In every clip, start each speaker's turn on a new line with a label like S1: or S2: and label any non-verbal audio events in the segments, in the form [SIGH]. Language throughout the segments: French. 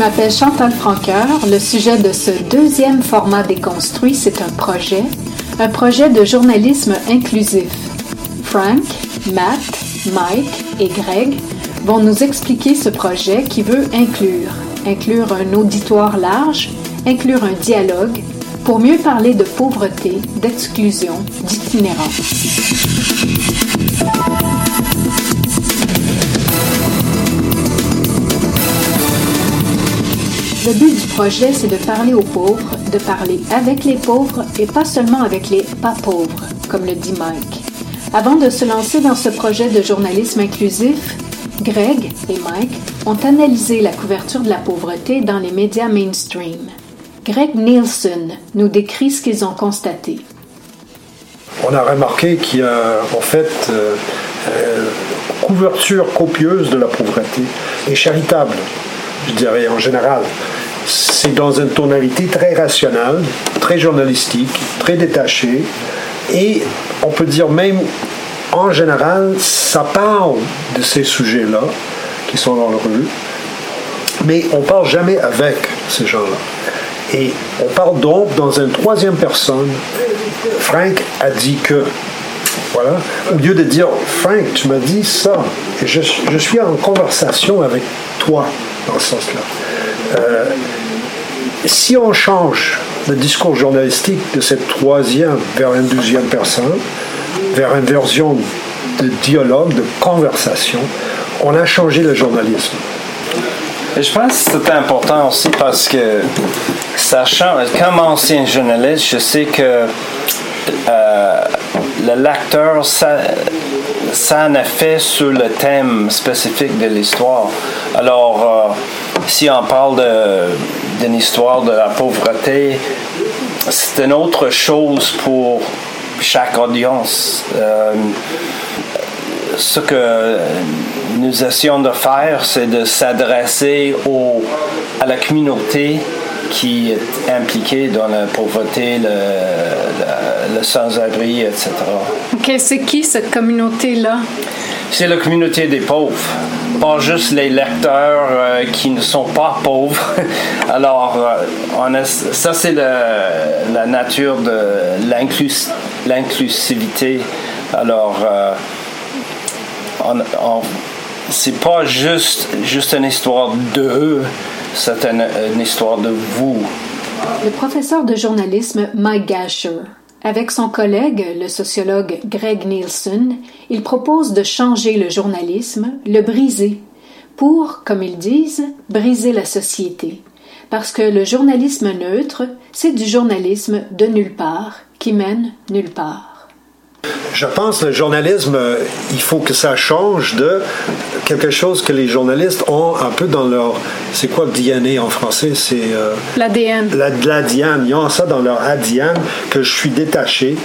S1: M'appelle Chantal Franqueur. Le sujet de ce deuxième format déconstruit, c'est un projet, un projet de journalisme inclusif. Frank, Matt, Mike et Greg vont nous expliquer ce projet qui veut inclure, inclure un auditoire large, inclure un dialogue pour mieux parler de pauvreté, d'exclusion, d'itinérance. Le but du projet, c'est de parler aux pauvres, de parler avec les pauvres et pas seulement avec les pas pauvres, comme le dit Mike. Avant de se lancer dans ce projet de journalisme inclusif, Greg et Mike ont analysé la couverture de la pauvreté dans les médias mainstream. Greg Nielsen nous décrit ce qu'ils ont constaté.
S2: On a remarqué qu'il y a en fait euh, euh, couverture copieuse de la pauvreté et charitable, je dirais en général. C'est dans une tonalité très rationnelle, très journalistique, très détachée, et on peut dire même en général, ça parle de ces sujets-là qui sont dans le rue, mais on parle jamais avec ces gens-là. Et on parle donc dans une troisième personne. Frank a dit que. Voilà. Au lieu de dire Frank, tu m'as dit ça. Je suis en conversation avec toi sens-là. Euh, si on change le discours journalistique de cette troisième vers une deuxième personne, vers une version de dialogue, de conversation, on a changé le journalisme.
S3: Et je pense que c'est important aussi parce que ça change. Comme ancien journaliste, je sais que euh, le lecteur, ça, ça a effet sur le thème spécifique de l'histoire. Alors, euh, si on parle d'une histoire de la pauvreté, c'est une autre chose pour chaque audience. Euh, ce que nous essayons de faire, c'est de s'adresser à la communauté qui est impliquée dans la pauvreté, le, le- le sans-abri, etc.
S1: OK, c'est qui cette communauté-là?
S3: C'est la communauté des pauvres, pas juste les lecteurs euh, qui ne sont pas pauvres. [LAUGHS] Alors, euh, on a- ça c'est la nature de l'inclus- l'inclusivité. Alors, euh, on- on- c'est pas juste, juste une histoire d'eux, c'est une, une histoire de vous.
S1: Le professeur de journalisme Mike Gasher. Avec son collègue, le sociologue Greg Nielsen, il propose de changer le journalisme, le briser, pour, comme ils disent, briser la société. Parce que le journalisme neutre, c'est du journalisme de nulle part, qui mène nulle part.
S2: Je pense que le journalisme, il faut que ça change de quelque chose que les journalistes ont un peu dans leur. C'est quoi DNA en français? C'est. euh,
S1: L'ADN.
S2: la- l'ADN. Ils ont ça dans leur ADN que je suis détaché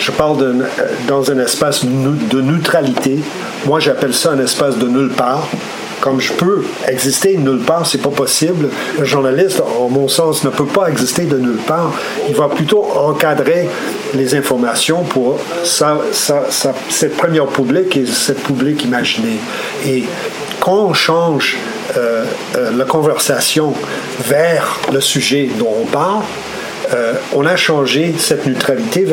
S2: Je parle de, dans un espace de neutralité. Moi, j'appelle ça un espace de nulle part comme je peux exister de nulle part, c'est pas possible. Le journaliste, en mon sens, ne peut pas exister de nulle part. Il va plutôt encadrer les informations pour cette première public et cette public imaginée. Et quand on change euh, euh, la conversation vers le sujet dont on parle, euh, on a changé cette neutralité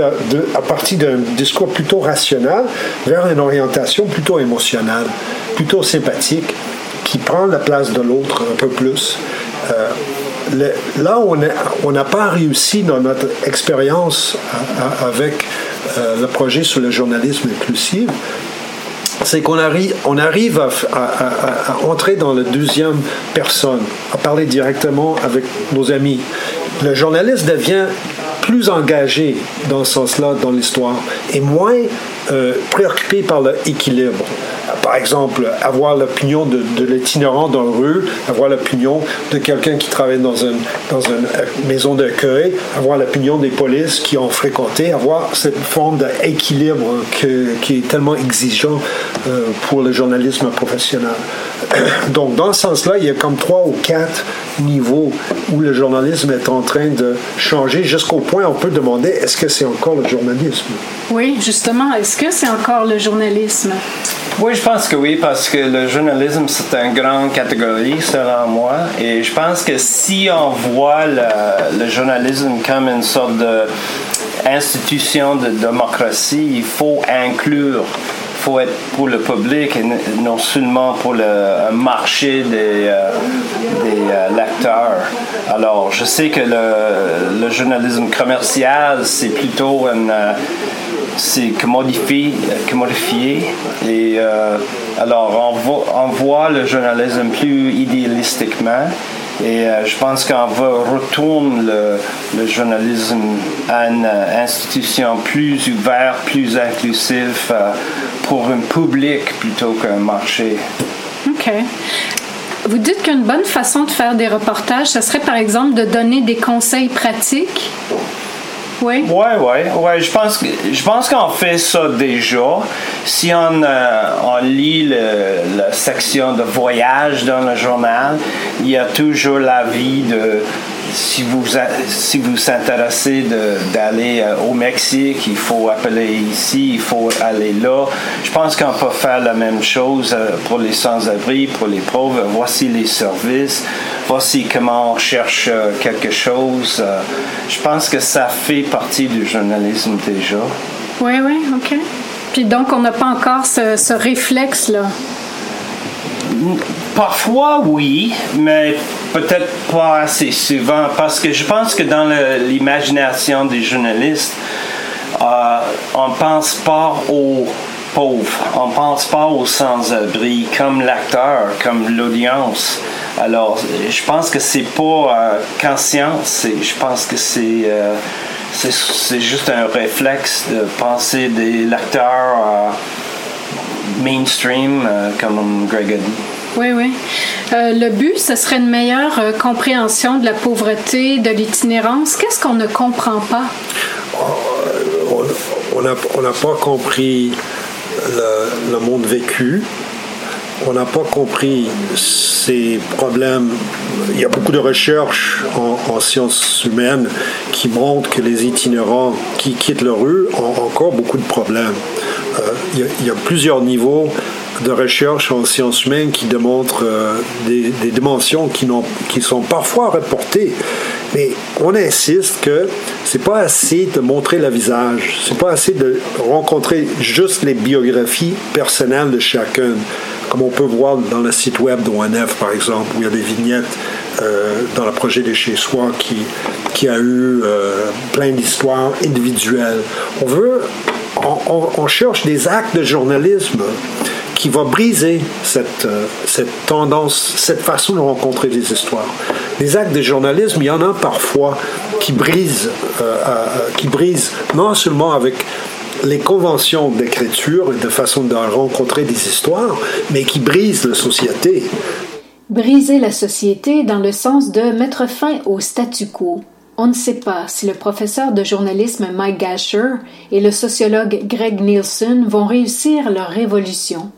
S2: à partir d'un discours plutôt rationnel vers une orientation plutôt émotionnelle, plutôt sympathique, qui prend la place de l'autre un peu plus. Là, on n'a pas réussi dans notre expérience avec le projet sur le journalisme inclusif, c'est qu'on arrive, on arrive à, entrer dans la deuxième personne, à parler directement avec nos amis. Le journaliste devient plus engagé dans ce sens-là dans l'histoire et moins euh, préoccupé par l'équilibre par exemple, avoir l'opinion de, l'itinérant dans la rue, avoir l'opinion de quelqu'un qui travaille dans une, dans une euh, maison d'accueil, avoir l'opinion des polices qui ont fréquenté, avoir cette forme d'équilibre qui est tellement exigeant euh, pour le journalisme professionnel. Donc, dans ce sens-là, il y a comme trois ou quatre niveaux où le journalisme est en train de changer jusqu'au point où on peut demander est-ce que c'est encore le journalisme?
S1: Oui, justement, est-ce que c'est encore le journalisme?
S3: Oui, je pense que oui, parce que le journalisme, c'est une grande catégorie, selon moi. Et je pense que si on voit le, journalisme comme une sorte d'institution de démocratie, il faut inclure faut être pour le public et non seulement pour le marché des, euh, des euh, lecteurs. Alors, je sais que le, journalisme commercial, c'est plutôt une, euh, c'est commodifié, commodifié et alors on voit, le journalisme plus idéalistiquement et je pense qu'on va retourner le, journalisme à une institution plus ouverte, plus inclusive pour un public plutôt qu'un marché.
S1: OK. Vous dites qu'une bonne façon de faire des reportages, ce serait par exemple de donner des conseils pratiques? Oui.
S3: Ouais, ouais, ouais. Je pense, je pense qu'on fait ça déjà. Si on, euh, on lit la section de voyage dans le journal, il y a toujours l'avis de si vous si vous intéressez d'aller euh, au Mexique, il faut appeler ici, il faut aller là. Je pense qu'on peut faire la même chose euh, pour les sans-abri, pour les pauvres. Voici les services, voici comment on cherche euh, quelque chose. Je pense que ça fait partie du journalisme déjà.
S1: Oui, oui, ok. Puis donc on n'a pas encore ce, ce réflexe là.
S3: Parfois, oui, mais peut-être pas assez souvent, parce que je pense que dans l'imagination des journalistes, euh, on pense pas aux pauvres, on pense pas aux sans-abri comme l'acteur, comme l'audience. Alors, je pense que c'est pas euh, conscient, je pense que c'est euh, c'est juste un réflexe de penser des lecteurs mainstream, comme Greg a dit.
S1: Oui, oui. Euh, le but, ce serait une meilleure euh, compréhension de la pauvreté, de l'itinérance. Qu'est-ce qu'on ne comprend pas?
S2: On n'a pas compris le, monde vécu. On n'a pas compris ces problèmes. Il y a beaucoup de recherches en, sciences humaines qui montrent que les itinérants qui quittent la rue ont encore beaucoup de problèmes. Euh, il y, a plusieurs niveaux de recherche en sciences humaines qui démontrent euh, des, dimensions qui, sont parfois reportées. Mais on insiste que c'est pas assez de montrer le visage, c'est pas assez de rencontrer juste les biographies personnelles de chacun, comme on peut voir dans le site web d'ONF par exemple, où il y a des vignettes euh, dans le projet de chez soi qui, qui a eu euh, plein d'histoires individuelles. On veut, on cherche des actes de journalisme qui va briser cette, euh, cette tendance, cette façon de rencontrer les histoires. Les actes de journalisme, il y en a parfois qui brisent, euh, euh, qui brisent non seulement avec les conventions d'écriture et de façon de rencontrer des histoires, mais qui brisent la société.
S1: Briser la société dans le sens de mettre fin au statu quo. On ne sait pas si le professeur de journalisme Mike Gasher et le sociologue Greg Nielsen vont réussir leur révolution,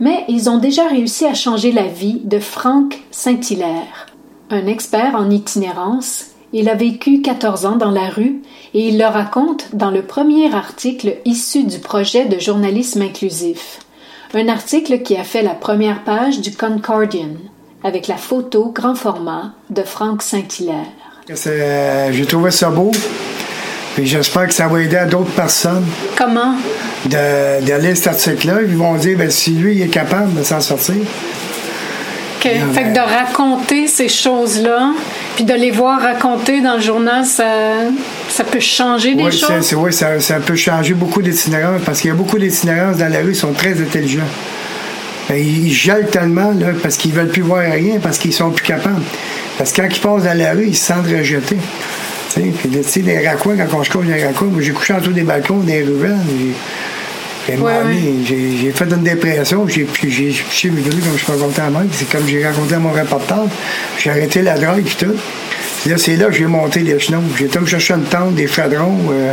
S1: mais ils ont déjà réussi à changer la vie de Frank Saint-Hilaire. Un expert en itinérance, il a vécu 14 ans dans la rue et il le raconte dans le premier article issu du projet de journalisme inclusif. Un article qui a fait la première page du Concordian, avec la photo grand format de Frank Saint-Hilaire.
S4: J'ai trouvé ça beau. Puis j'espère que ça va aider à d'autres personnes.
S1: Comment?
S4: De, de lire cet article-là. Ils vont dire ben, si lui il est capable de s'en sortir.
S1: OK. Fait que de raconter ces choses-là, puis de les voir raconter dans le journal, ça, ça peut changer des
S4: oui,
S1: choses?
S4: Oui, ça, ça, peut changer beaucoup d'itinérants parce qu'il y a beaucoup d'itinérants dans la rue, ils sont très intelligents. Ben, ils gèlent tellement là, parce qu'ils veulent plus voir rien, parce qu'ils sont plus capables. Parce que quand ils passent dans la rue, ils se sentent rejetés. Puis, tu sais, des raccoins, quand on se couche les raccoins, moi, j'ai couché en dessous des balcons, des ruelles. J'ai fait une dépression, j'ai piché mes données comme je peux raconter à Mike. C'est comme j'ai raconté à mon reportage. J'ai arrêté la drogue et tout. là, c'est là que j'ai monté les chenons. J'ai été me chercher une tente, des chadrons. Euh,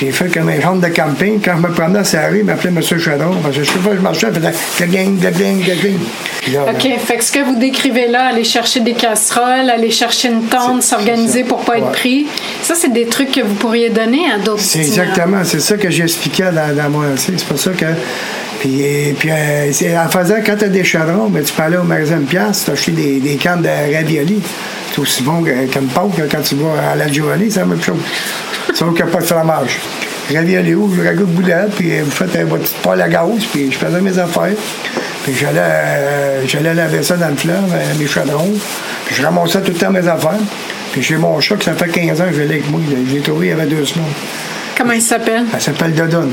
S4: j'ai fait comme un genre de camping. Quand je me promenais à rue, il m'appelait M. Chadron. Parce que je sais pas, je marchais, je faisais gang, gang, gang,
S1: OK. Fait que ce que vous décrivez là, aller chercher des casseroles, aller chercher une tente, s'organiser pour pas être pris, ça, c'est des trucs que vous pourriez donner à d'autres
S4: C'est exactement. C'est ça que j'expliquais dans, dans mon C'est pour ça que. Puis, puis euh, en faisant, quand tu as des chadrons, ben, tu peux aller au magasin de pièces, tu acheté des, des cannes de ravioli. C'est aussi bon que, comme Pâques, quand tu vas à la Giovanni, c'est la même chose. Sauf qu'il n'y a pas de fromage. Ravioli où, le ragoût de boulette, puis vous faites un petit poêle à gaz, puis je faisais mes affaires. Puis j'allais, euh, j'allais laver ça dans le fleuve, euh, mes chaudrons. Puis je ramassais tout le temps mes affaires. Puis j'ai mon chat, que ça fait 15 ans que je l'ai avec moi. Je l'ai trouvé il y avait deux semaines.
S1: Comment il s'appelle?
S4: Elle s'appelle Dodon.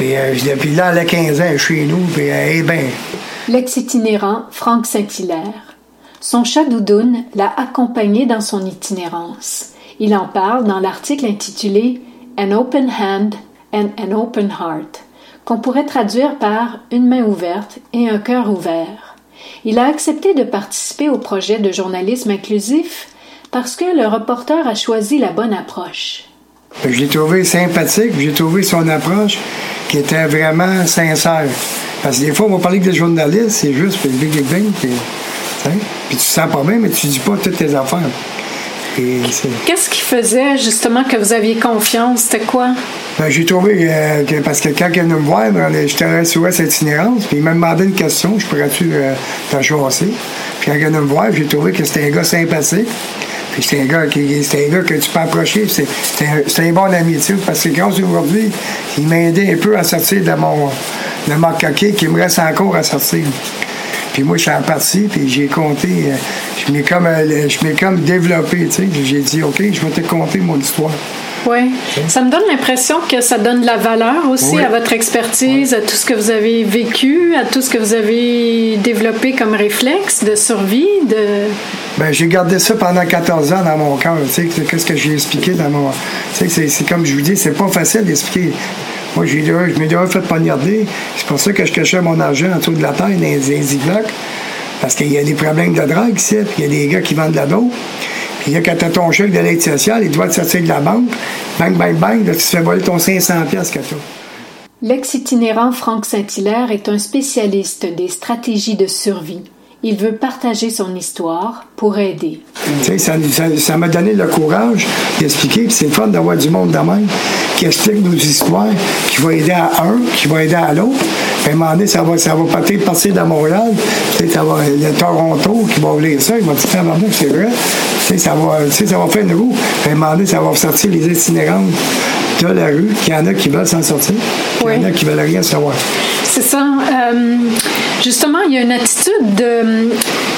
S4: Euh, puis là, elle a 15 ans, chez nous, elle est bien.
S1: L'ex-itinérant Franck Saint-Hilaire. Son chat Doudoune l'a accompagné dans son itinérance. Il en parle dans l'article intitulé An Open Hand and an Open Heart, qu'on pourrait traduire par Une main ouverte et un cœur ouvert. Il a accepté de participer au projet de journalisme inclusif parce que le reporter a choisi la bonne approche.
S4: Je l'ai trouvé sympathique, j'ai trouvé son approche qui était vraiment sincère. Parce que des fois, on va parler que des journalistes, c'est juste, puis big, big, big, puis, puis tu te sens pas bien, mais tu dis pas toutes tes affaires.
S1: Qu'est-ce qui faisait justement que vous aviez confiance? C'était quoi?
S4: Ben, j'ai trouvé euh, que, parce que quand il venu me voir, ben, j'étais sur cette itinérance, puis il m'a demandé une question, je pourrais-tu euh, t'en chasser? Puis quand il venu me voir, j'ai trouvé que c'était un gars sympathique. Puis c'était un gars qui c'était un gars que tu peux approcher. C'était un, un, bon ami, tu sais, parce que grâce aujourd'hui, il m'a aidé un peu à sortir de mon de ma coquille qui me reste encore à sortir. Puis moi, je suis parti, puis j'ai compté, euh, je m'ai comme, euh, je m'ai comme développé, tu sais. J'ai dit, OK, je vais te conter mon histoire.
S1: Oui. Ça me donne l'impression que ça donne de la valeur aussi à votre expertise, à tout ce que vous avez vécu, à tout ce que vous avez développé comme réflexe de survie. De...
S4: Ben, j'ai gardé ça pendant 14 ans dans mon cœur. Qu'est-ce que j'ai expliqué dans mon. C'est comme je vous dis, c'est pas facile d'expliquer. Moi, je m'ai déjà fait poignarder. C'est pour ça que je cachais mon argent en dessous de la terre dans les zigzags. Parce qu'il y a des problèmes de drogue ici, il y a des gars qui vendent de la dos. Puis là, quand tu as ton chèque de l'aide sociale, il doit te sortir de la banque. Bang, bang, bang, là, tu te fais voler ton 500$ que tu
S1: L'ex-itinérant Franck Saint-Hilaire est un spécialiste des stratégies de survie. Il veut partager son histoire pour aider.
S4: Tu sais, ça m'a donné le courage d'expliquer, que c'est le fun d'avoir du monde de même qui explique nos histoires, qui va aider à un, qui va aider à l'autre. à un moment donné, ça va, ça va peut-être passer dans Montréal, peut-être avoir le Toronto qui va lire ça, il va dire, c'est vrai. ça va, ça va faire une roue. à un moment donné, ça va sortir les itinérantes de la rue, qu'il y en a qui veulent s'en sortir, qu'il y en a qui veulent rien savoir.
S1: C'est ça. Euh, justement, il y a une attitude de,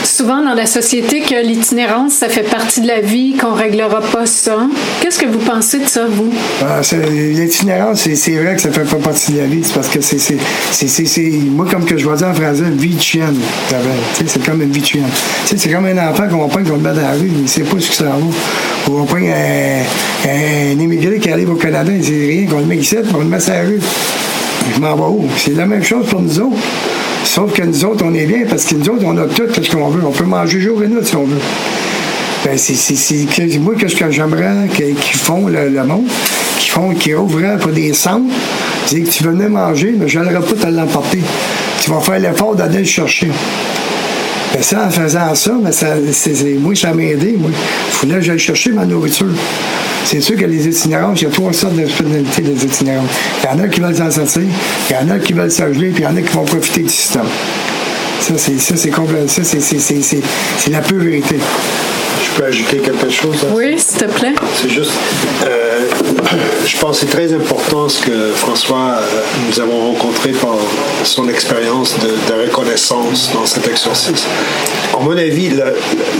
S1: souvent dans la société que l'itinérance, ça fait partie de la vie, qu'on ne réglera pas ça. Qu'est-ce que vous pensez de ça, vous?
S4: Ah, l'itinérance, c'est vrai que ça fait pas partie de la vie. C'est parce que c'est. Moi, comme que je vois dire en français, vie de chienne. C'est comme une vie de chienne. C'est comme un enfant qu'on pas qu'on met dans la rue, il ne sait pas ce que ça va. On va prendre un, un, immigré qui arrive au Canada, il ne sait rien, qu'on le met ici, on le met sur la rue je m'en vais où? C'est la même chose pour nous autres. Sauf que nous autres, on est bien parce que nous autres, on a tout ce qu'on veut. On peut manger jour et nuit si on veut. Ben, c'est, moi, qu'est-ce que j'aimerais qu'ils font le, monde, qui font, qui ouvrent pour des centres, c'est que tu venais manger, mais je n'aimerais pas te l'emporter. Tu vas faire l'effort d'aller le chercher. Ça, en faisant ça, mais ça moi, ça m'a aidé. Moi. Il fallait que j'aille chercher ma nourriture. C'est sûr que les itinérants, il y a trois sortes de personnalités des itinérants. Il y en a qui veulent s'en sortir, il y en a qui veulent s'ajouter, puis il y en a qui vont profiter du système. Ça, c'est, ça, ça, c'est la pure vérité
S2: peux ajouter quelque chose
S5: Oui, s'il te plaît.
S2: C'est juste, euh, je pense que c'est très important ce que François, euh, nous avons rencontré par son expérience de, reconnaissance dans cet exercice. À mon avis,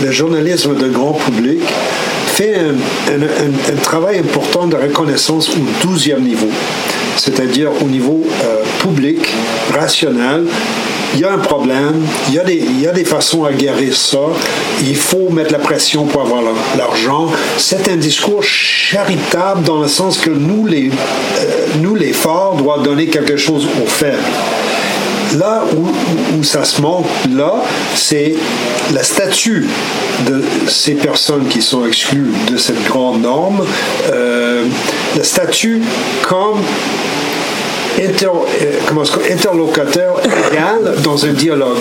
S2: le, journalisme de grand public fait un, travail important de reconnaissance au 12e niveau, c'est-à-dire au niveau euh, public, rationnel, il y a un problème, il y a, des, il y a des façons à guérir ça, il faut mettre la pression pour avoir l'argent. C'est un discours charitable dans le sens que nous, les, euh, nous, les forts, doivent donner quelque chose aux faibles. Là où, ça se manque, là, c'est la statue de ces personnes qui sont exclues de cette grande norme, euh, la statue comme inter, euh, interlocuteur égal dans un dialogue.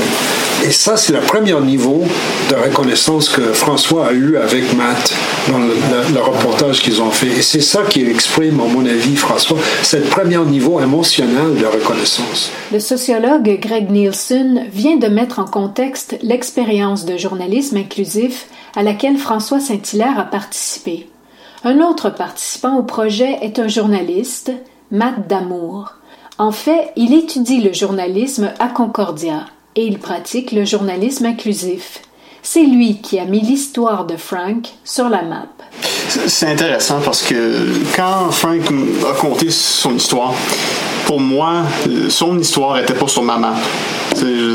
S2: Et ça, c'est le premier niveau de reconnaissance que François a eu avec Matt dans le, reportage qu'ils ont fait. Et c'est ça qui exprime, à mon avis, François, ce premier niveau émotionnel de reconnaissance.
S1: Le sociologue Greg Nielsen vient de mettre en contexte l'expérience de journalisme inclusif à laquelle François Saint-Hilaire a participé. Un autre participant au projet est un journaliste, Matt Damour. En fait, il étudie le journalisme à Concordia et il pratique le journalisme inclusif. C'est lui qui a mis l'histoire de Frank sur la map.
S6: C'est intéressant parce que quand Frank a conté son histoire, pour moi, son histoire n'était pas sur ma map.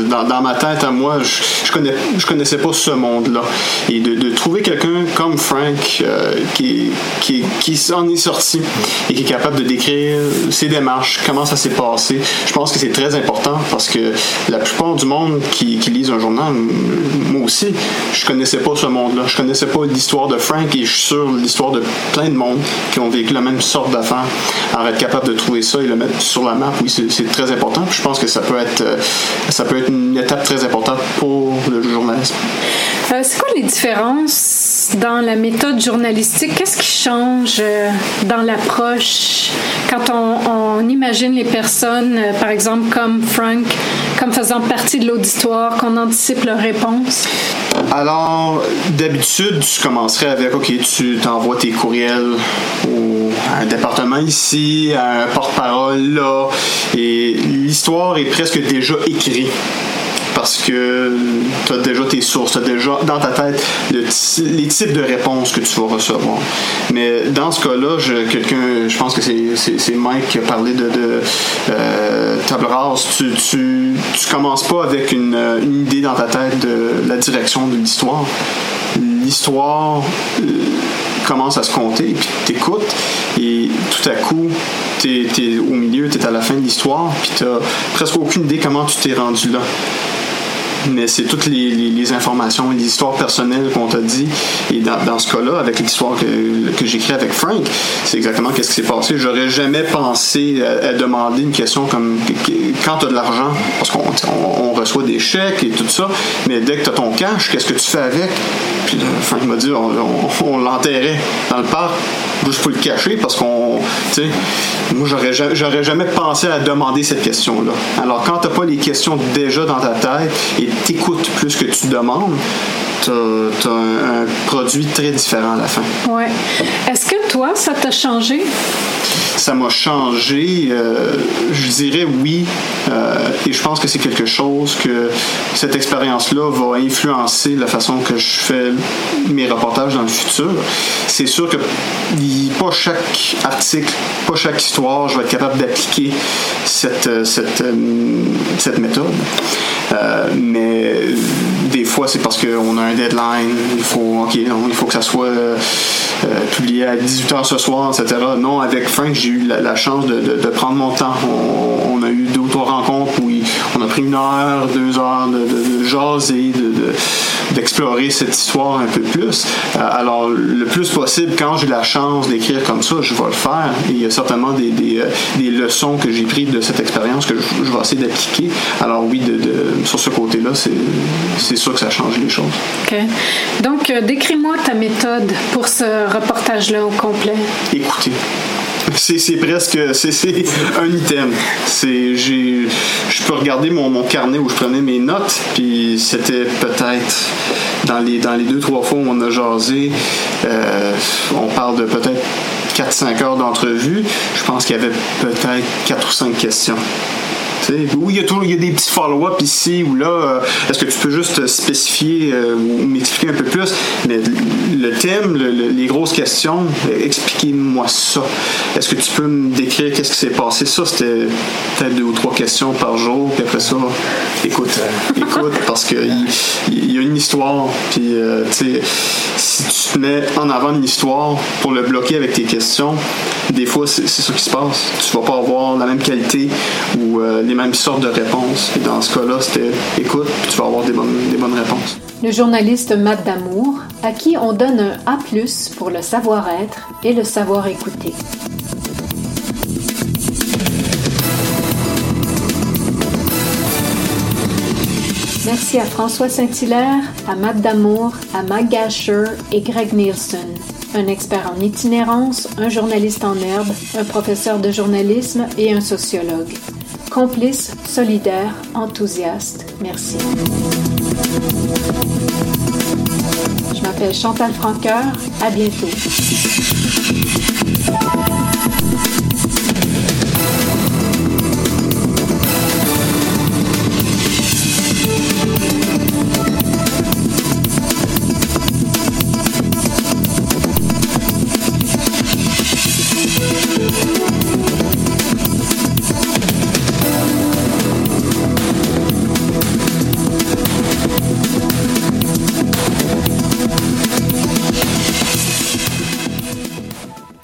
S6: Dans, ma tête à moi, je, je, connais, je connaissais pas ce monde-là. Et de, trouver quelqu'un comme Frank euh, qui, qui, qui s'en est sorti et qui est capable de décrire ses démarches, comment ça s'est passé, je pense que c'est très important parce que la plupart du monde qui, qui lise un journal, moi aussi, je connaissais pas ce monde-là. Je connaissais pas l'histoire de Frank et je suis sûr l'histoire de plein de monde qui ont vécu la même sorte d'affaires. Alors être capable de trouver ça et le mettre sur la map, oui, c'est très important. je pense que ça peut être euh, ça peut être une étape très importante pour le journalisme.
S5: Euh, c'est quoi les différences dans la méthode journalistique? Qu'est-ce qui change euh, dans l'approche? Quand on, imagine les personnes, euh, par exemple comme Frank, comme faisant partie de l'auditoire, qu'on anticipe leurs réponses?
S6: Alors, d'habitude, tu commencerais avec, OK, tu t'envoies tes courriels au, à un département ici, à un porte-parole là, et l'histoire est presque déjà écrite parce que tu as déjà tes sources, tu as déjà dans ta tête les types de réponses que tu vas recevoir. Mais dans ce cas-là, je, quelqu'un, je pense que c'est Mike qui a parlé de, de euh, table rase. Tu, tu, commences pas avec une, idée dans ta tête de la direction de l'histoire. L'histoire euh, commence à se compter, puis t'écoutes, et tout à coup, tu es, au milieu, tu es à la fin de l'histoire, puis tu presque aucune idée comment tu t'es rendu là mais c'est toutes les, les, informations, les histoires personnelles qu'on t'a dit. Et dans, ce cas-là, avec l'histoire que, j'écris avec Frank, c'est exactement qu'est-ce qui s'est passé. J'aurais jamais pensé à, demander une question comme quand tu as de l'argent, parce qu'on on, reçoit des chèques et tout ça, mais dès que tu as ton cash, qu'est-ce que tu fais avec? Puis Frank m'a dit, on, on, l'enterrait dans le parc juste pour le cacher parce qu'on, tu sais, moi j'aurais, j'aurais jamais pensé à demander cette question-là. Alors quand t'as pas les questions déjà dans ta tête et t'écoutes plus que tu demandes, t'as, as un, produit très différent à la fin.
S5: Ouais. Est-ce que toi, ça t'a changé?
S6: Ça m'a changé, euh, je dirais oui, euh, et je pense que c'est quelque chose que cette expérience-là va influencer la façon que je fais mes reportages dans le futur. C'est sûr que pas chaque article, pas chaque histoire, je vais être capable d'appliquer cette, cette, cette méthode. Euh, mais des fois, c'est parce qu'on a un deadline, il faut, il faut que ça soit euh, publié à 18h ce soir, etc. Non, avec Frank, j'ai eu la, chance de, prendre mon temps. On, a eu deux ou trois rencontres où on a pris une heure, deux heures de, de, jaser, de, d'explorer cette histoire un peu plus. Euh, alors, le plus possible, quand j'ai la chance d'écrire comme ça, je vais le faire. Et il y a certainement des, des, euh, des leçons que j'ai prises de cette expérience que je, je, vais essayer d'appliquer. Alors oui, de, de, sur ce côté-là, c'est sûr que ça change les choses.
S5: OK. Donc, euh, décris-moi ta méthode pour ce reportage-là au complet.
S6: Écoutez [LAUGHS] c'est presque c'est un item. J'ai je peux regarder mon, mon, carnet où je prenais mes notes puis c'était peut-être dans les dans les deux trois fois où on a jasé, euh, on parle de peut-être 4-5 heures d'entrevue. Je pense qu'il y avait peut-être 4 ou 5 questions. Oui, il y, a toujours, il y a des petits follow-up ici ou là. Euh, est-ce que tu peux juste spécifier euh, ou m'expliquer un peu plus? Mais le thème, le, le, les grosses questions, expliquez-moi ça. Est-ce que tu peux me décrire qu'est-ce qui s'est passé? Ça, c'était peut-être deux ou trois questions par jour. Puis après ça, écoute, écoute, parce qu'il il y a une histoire. Puis, euh, si tu te mets en avant une histoire pour le bloquer avec tes questions, des fois, c'est ça qui se passe. Tu vas pas avoir la même qualité ou euh, les mêmes sortes de réponses. Et dans ce cas-là, c'était écoute, tu vas avoir des bonnes, des bonnes réponses.
S1: Le journaliste Matt Damour, à qui on donne un A pour le savoir-être et le savoir Merci à François Saint-Hilaire, à Matt Damour, à Mac Gasher et Greg Nielsen un expert en itinérance, un journaliste en herbe, un professeur de journalisme et un sociologue. Complice, solidaire, enthousiaste, merci. Je m'appelle Chantal Franqueur. À bientôt.